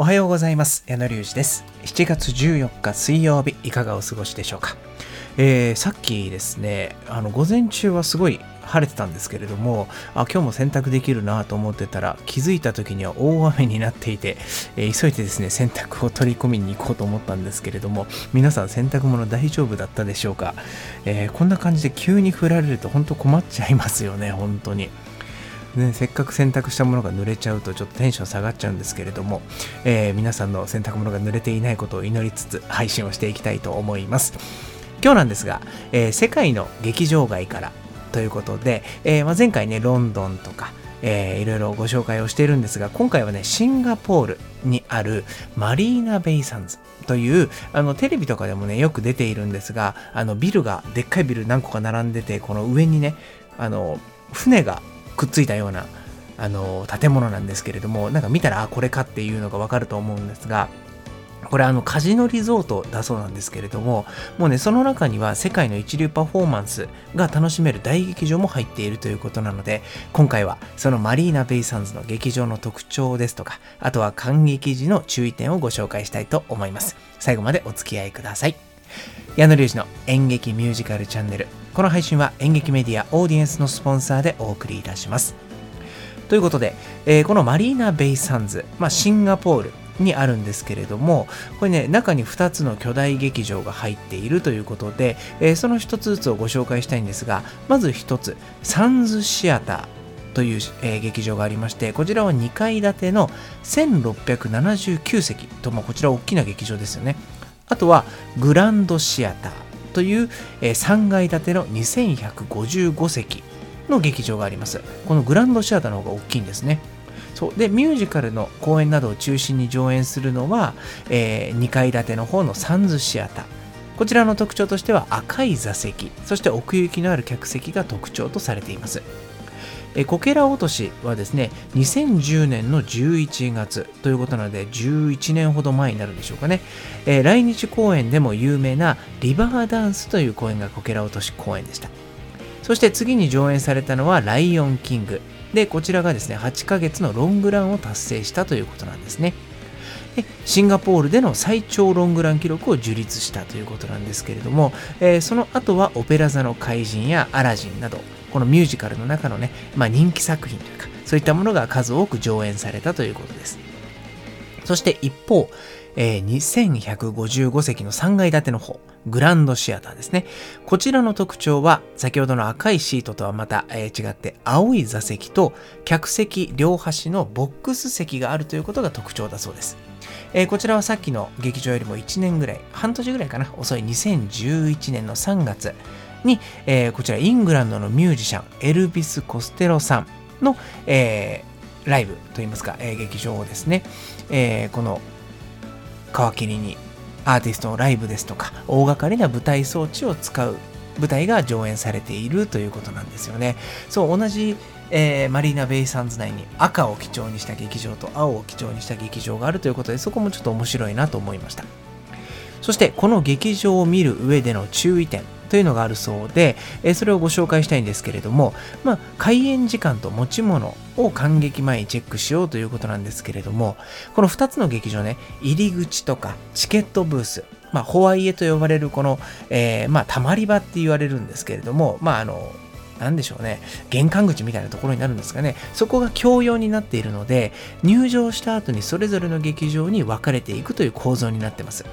おはようございます。矢野隆二です。7月14日水曜日いかがお過ごしでしょうか、えー、さっきですねあの午前中はすごい晴れてたんですけれどもあ今日も洗濯できるなと思ってたら気づいた時には大雨になっていて、えー、急いでですね洗濯を取り込みに行こうと思ったんですけれども皆さん洗濯物大丈夫だったでしょうか、えー、こんな感じで急に降られると本当困っちゃいますよね本当に。ね、せっかく洗濯したものが濡れちゃうとちょっとテンション下がっちゃうんですけれども、えー、皆さんの洗濯物が濡れていないことを祈りつつ配信をしていきたいと思います。今日なんですが、えー、世界の劇場街からということで、えー、まあ、前回ねロンドンとかえー、いろいろご紹介をしているんですが今回はねシンガポールにあるマリーナ・ベイサンズというあのテレビとかでもねよく出ているんですがあのビルがでっかいビル何個か並んでてこの上にねあの船がくっついたようなあの建物なんですけれどもなんか見たらあこれかっていうのがわかると思うんですがこれあのカジノリゾートだそうなんですけれどももうねその中には世界の一流パフォーマンスが楽しめる大劇場も入っているということなので今回はそのマリーナ・ベイサンズの劇場の特徴ですとかあとは感激時の注意点をご紹介したいと思います。最後までお付き合いください。矢野隆二の演劇ミュージカルチャンネル。この配信は演劇メディアオーディエンスのスポンサーでお送りいたします。ということで、えー、このマリーナ・ベイ・サンズ、まあ、シンガポールにあるんですけれども、これね、中に2つの巨大劇場が入っているということで、えー、その1つずつをご紹介したいんですが、まず1つ、サンズシアター。という、えー、劇場がありまして、こちらは2階建ての1679席と、まあ、こちら大きな劇場ですよね。あとはグランドシアター。という、え3階建ての2155席の劇場があります。このグランドシアターの方が大きいんですね。そうでミュージカルの公演などを中心に上演するのは、えー、2階建ての方のサンズシアター。こちらの特徴としては赤い座席、そして奥行きのある客席が特徴とされています。えこけら落としはですね、2010年の11月ということなので、11年ほど前になるでしょうかね。え来日公演でも有名なリバーダンスという公演がこけら落とし公演でした。そして次に上演されたのはライオンキング。で、こちらがですね、8ヶ月のロングランを達成したということなんですね。でシンガポールでの最長ロングラン記録を樹立したということなんですけれども、えー、その後はオペラ座の怪人やアラジンなどこのミュージカルの中のね、まあ、人気作品というか、そういったものが数多く上演されたということです。そして一方、えー、2155席の3階建ての方、グランドシアターですね。こちらの特徴は、先ほどの赤いシートとはまた、えー、違って、青い座席と客席両端のボックス席があるということが特徴だそうです。えー、こちらはさっきの劇場よりも1年ぐらい、半年ぐらいかな、遅い2011年の3月、に、えー、こちらイングランドのミュージシャン、エルビス・コステロさんの、えー、ライブといいますか、えー、劇場をですね、えー、この皮切りにアーティストのライブですとか、大掛かりな舞台装置を使う舞台が上演されているということなんですよね。そう、同じ、えー、マリーナ・ベイ・サンズ内に赤を基調にした劇場と青を基調にした劇場があるということで、そこもちょっと面白いなと思いました。そして、この劇場を見る上での注意点。というのがあるそうで、えそれをご紹介したいんですけれども、まあ、開演時間と持ち物を観劇前にチェックしようということなんですけれども、この2つの劇場ね、入り口とかチケットブース、まあ、ホワイエと呼ばれるこの、えー、まあ、たまり場って言われるんですけれども、まあ、あの、なんでしょうね、玄関口みたいなところになるんですかね、そこが共用になっているので、入場した後にそれぞれの劇場に分かれていくという構造になってます。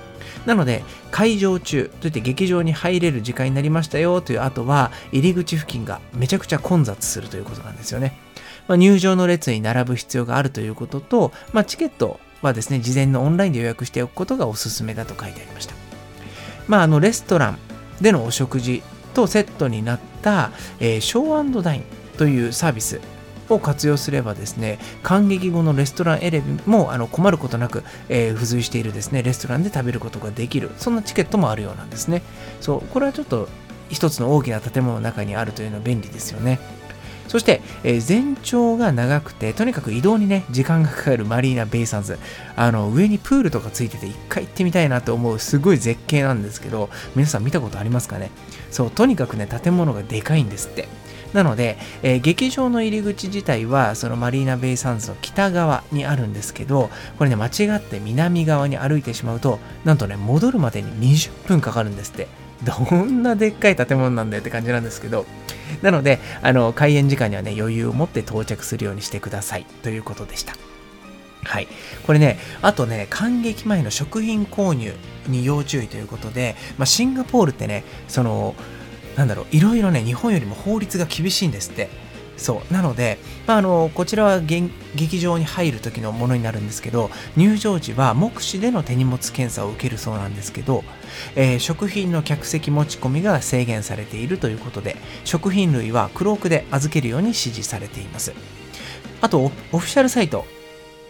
なので、会場中といって劇場に入れる時間になりましたよという後は、入り口付近がめちゃくちゃ混雑するということなんですよね。まあ、入場の列に並ぶ必要があるということと、まあ、チケットはですね、事前のオンラインで予約しておくことがおすすめだと書いてありました。まあ、あの、レストランでのお食事とセットになった、えー、ショーダインというサービスを活用すればですね、感激後のレストラン選びもあの困ることなく、えー、付随しているですね、レストランで食べることができる、そんなチケットもあるようなんですね。そう、これはちょっと一つの大きな建物の中にあるというのは便利ですよね。そして、え、全長が長くて、とにかく移動にね、時間がかかるマリーナ・ベイサンズ。あの、上にプールとかついてて、一回行ってみたいなと思う、すごい絶景なんですけど、皆さん見たことありますかね？そう、とにかくね、建物がでかいんですって。なので、えー、劇場の入り口自体はそのマリーナ・ベイ・サンズの北側にあるんですけどこれね間違って南側に歩いてしまうとなんとね戻るまでに20分かかるんですってどんなでっかい建物なんだよって感じなんですけどなのであの開園時間にはね余裕を持って到着するようにしてくださいということでしたはい。これね、あとね、感激前の食品購入に要注意ということで、まあ、シンガポールってね、その、なんだろう、いろいろね、日本よりも法律が厳しいんですって。そう。なので、まあ、あの、こちらは劇場に入る時のものになるんですけど、入場時は目視での手荷物検査を受けるそうなんですけど、えー、食品の客席持ち込みが制限されているということで、食品類はクロークで預けるように指示されています。あと、オフィシャルサイト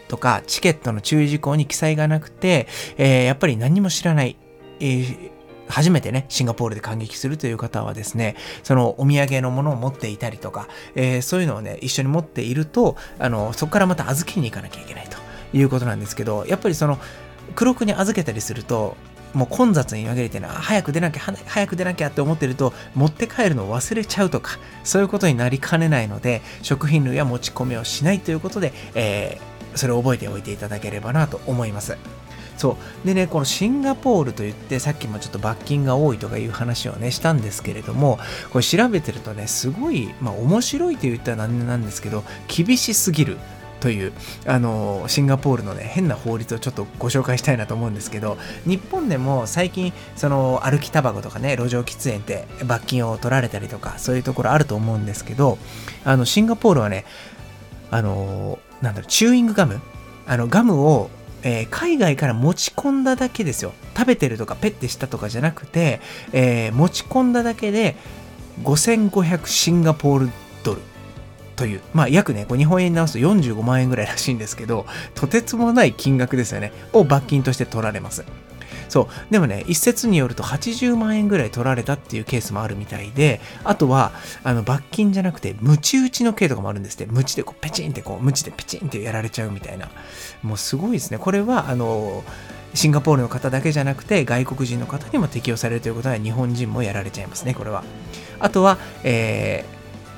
とか、チケットの注意事項に記載がなくて、えー、やっぱり何も知らない、えー初めてね、シンガポールで感激するという方はですね、そのお土産のものを持っていたりとか、えー、そういうのをね、一緒に持っていると、あの、そこからまた預けに行かなきゃいけないということなんですけど、やっぱりその、黒くに預けたりすると、もう混雑に紛れてな、早く出なきゃ、早く出なきゃって思ってると、持って帰るのを忘れちゃうとか、そういうことになりかねないので、食品類は持ち込みをしないということで、えー、それを覚えておいていただければなと思います。そう。でね、このシンガポールといって、さっきもちょっと罰金が多いとかいう話をね、したんですけれども、これ調べてるとね、すごい、まあ面白いと言ったら何なんですけど、厳しすぎる。という、あのシンガポールのね、変な法律をちょっとご紹介したいなと思うんですけど、日本でも最近、その歩きタバコとかね、路上喫煙って罰金を取られたりとか、そういうところあると思うんですけど、あの、シンガポールはね、あのなんだろう、チューイングガム？あの、ガムをえー、海外から持ち込んだだけですよ。食べてるとかペッてしたとかじゃなくて、えー、持ち込んだだけで5500シンガポールドルという、まあ約ね、こう日本円に直すと45万円ぐらいらしいんですけど、とてつもない金額ですよね。を罰金として取られます。そう。でもね、一説によると80万円ぐらい取られたっていうケースもあるみたいで、あとは、あの、罰金じゃなくて、ムチ打ちの刑とかもあるんですって。ムチでこう、ペチンってこう、ムチでペチンってやられちゃうみたいな。もうすごいですね。これは、あの、シンガポールの方だけじゃなくて、外国人の方にも適用されるということは、日本人もやられちゃいますね、これは。あとは、え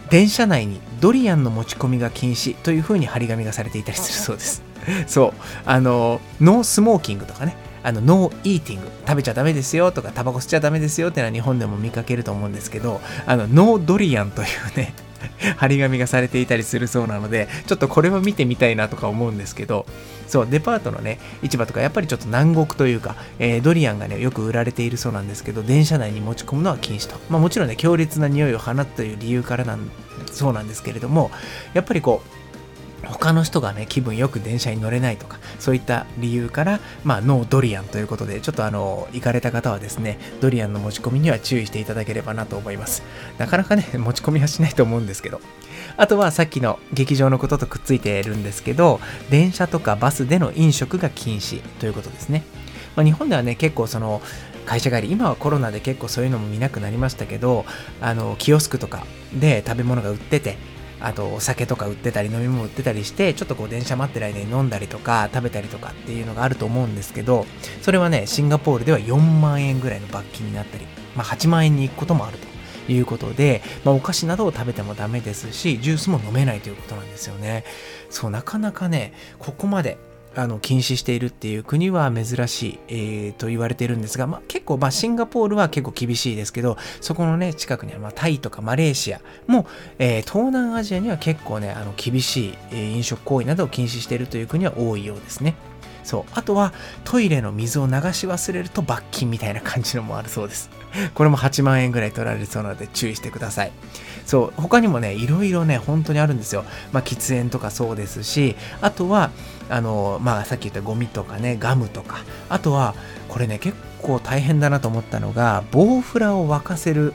ー、電車内にドリアンの持ち込みが禁止というふうに張り紙がされていたりするそうです。そう。あの、 No smoking とかね。あの、 No eating、食べちゃダメですよとか、タバコ吸っちゃダメですよっていうのは日本でも見かけると思うんですけど、あの、 No durian というね、張り紙がされていたりするそうなので、ちょっとこれは見てみたいなとか思うんですけど、そう、デパートのね、市場とかやっぱりちょっと南国というか、えー、ドリアンがね、よく売られているそうなんですけど、電車内に持ち込むのは禁止と。まあもちろんね、強烈な匂いを放つという理由からなんそうなんですけれども、やっぱりこう、他の人がね、気分よく電車に乗れないとか、そういった理由から、まあ、ノードリアンということで、ちょっとあの、行かれた方はですね、ドリアンの持ち込みには注意していただければなと思います。なかなかね、持ち込みはしないと思うんですけど。あとはさっきの劇場のこととくっついているんですけど、電車とかバスでの飲食が禁止ということですね。まあ、日本ではね、結構その、会社帰り、今はコロナで結構そういうのも見なくなりましたけど、あの、キオスクとかで食べ物が売ってて、あとお酒とか売ってたり飲み物売ってたりしてちょっとこう電車待ってる間に飲んだりとか食べたりとかっていうのがあると思うんですけどそれはねシンガポールでは4万円ぐらいの罰金になったり、まあ、8万円に行くこともあるということで、まあ、お菓子などを食べてもダメですしジュースも飲めないということなんですよね。そうなかなかねここまであの禁止しているっていう国は珍しい、えー、と言われているんですが、まあ、結構、まあ、シンガポールは結構厳しいですけど、そこのね、近くには、まあ、タイとかマレーシアも、えー、東南アジアには結構ね、あの厳しい、えー、飲食行為などを禁止しているという国は多いようですね。そう。あとは、トイレの水を流し忘れると罰金みたいな感じのもあるそうです。これも8万円ぐらい取られそうなので注意してください。そう、他にもね、いろいろね、本当にあるんですよ。まあ、喫煙とかそうですし、あとは、あの、まあ、さっき言ったゴミとかね、ガムとか、あとは、これね、結構大変だなと思ったのが、ボウフラを沸かせる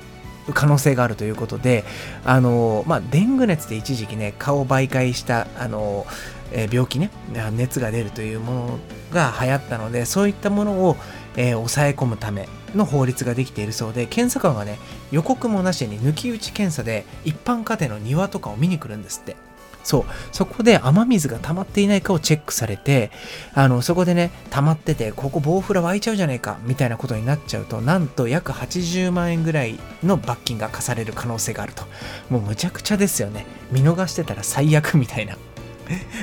可能性があるということで、あの、まあ、デング熱で一時期ね、顔媒介した、あの、えー、病気ね、熱が出るというものが流行ったので、そういったものを、えー、抑え込むための法律ができているそうで、検査官がね、予告もなしに抜き打ち検査で一般家庭の庭とかを見に来るんですって。そう。そこで雨水が溜まっていないかをチェックされて、あの、そこでね、溜まってて、ここボウフラ湧いちゃうじゃねえか、みたいなことになっちゃうと、なんと約80万円ぐらいの罰金が課される可能性があると。もうむちゃくちゃですよね。見逃してたら最悪みたいな。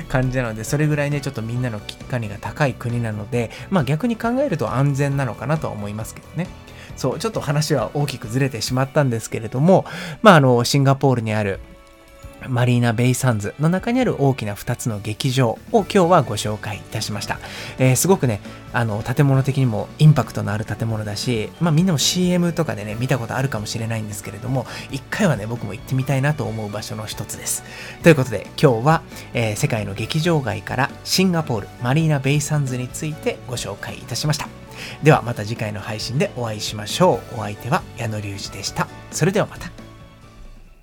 感じなので、それぐらいね、ちょっとみんなの危機管理が高い国なので、まあ逆に考えると安全なのかなとは思いますけどね。そう、ちょっと話は大きくずれてしまったんですけれども、まああの、シンガポールにあるマリーナ・ベイ・サンズの中にある大きな2つの劇場を今日はご紹介いたしました。えー、すごくね、あの、建物的にもインパクトのある建物だし、まあみんなも CM とかでね、見たことあるかもしれないんですけれども、一回はね、僕も行ってみたいなと思う場所の一つです。ということで、今日は、えー、世界の劇場街からシンガポール、マリーナ・ベイ・サンズについてご紹介いたしました。ではまた次回の配信でお会いしましょう。お相手は矢野隆二でした。それではまた。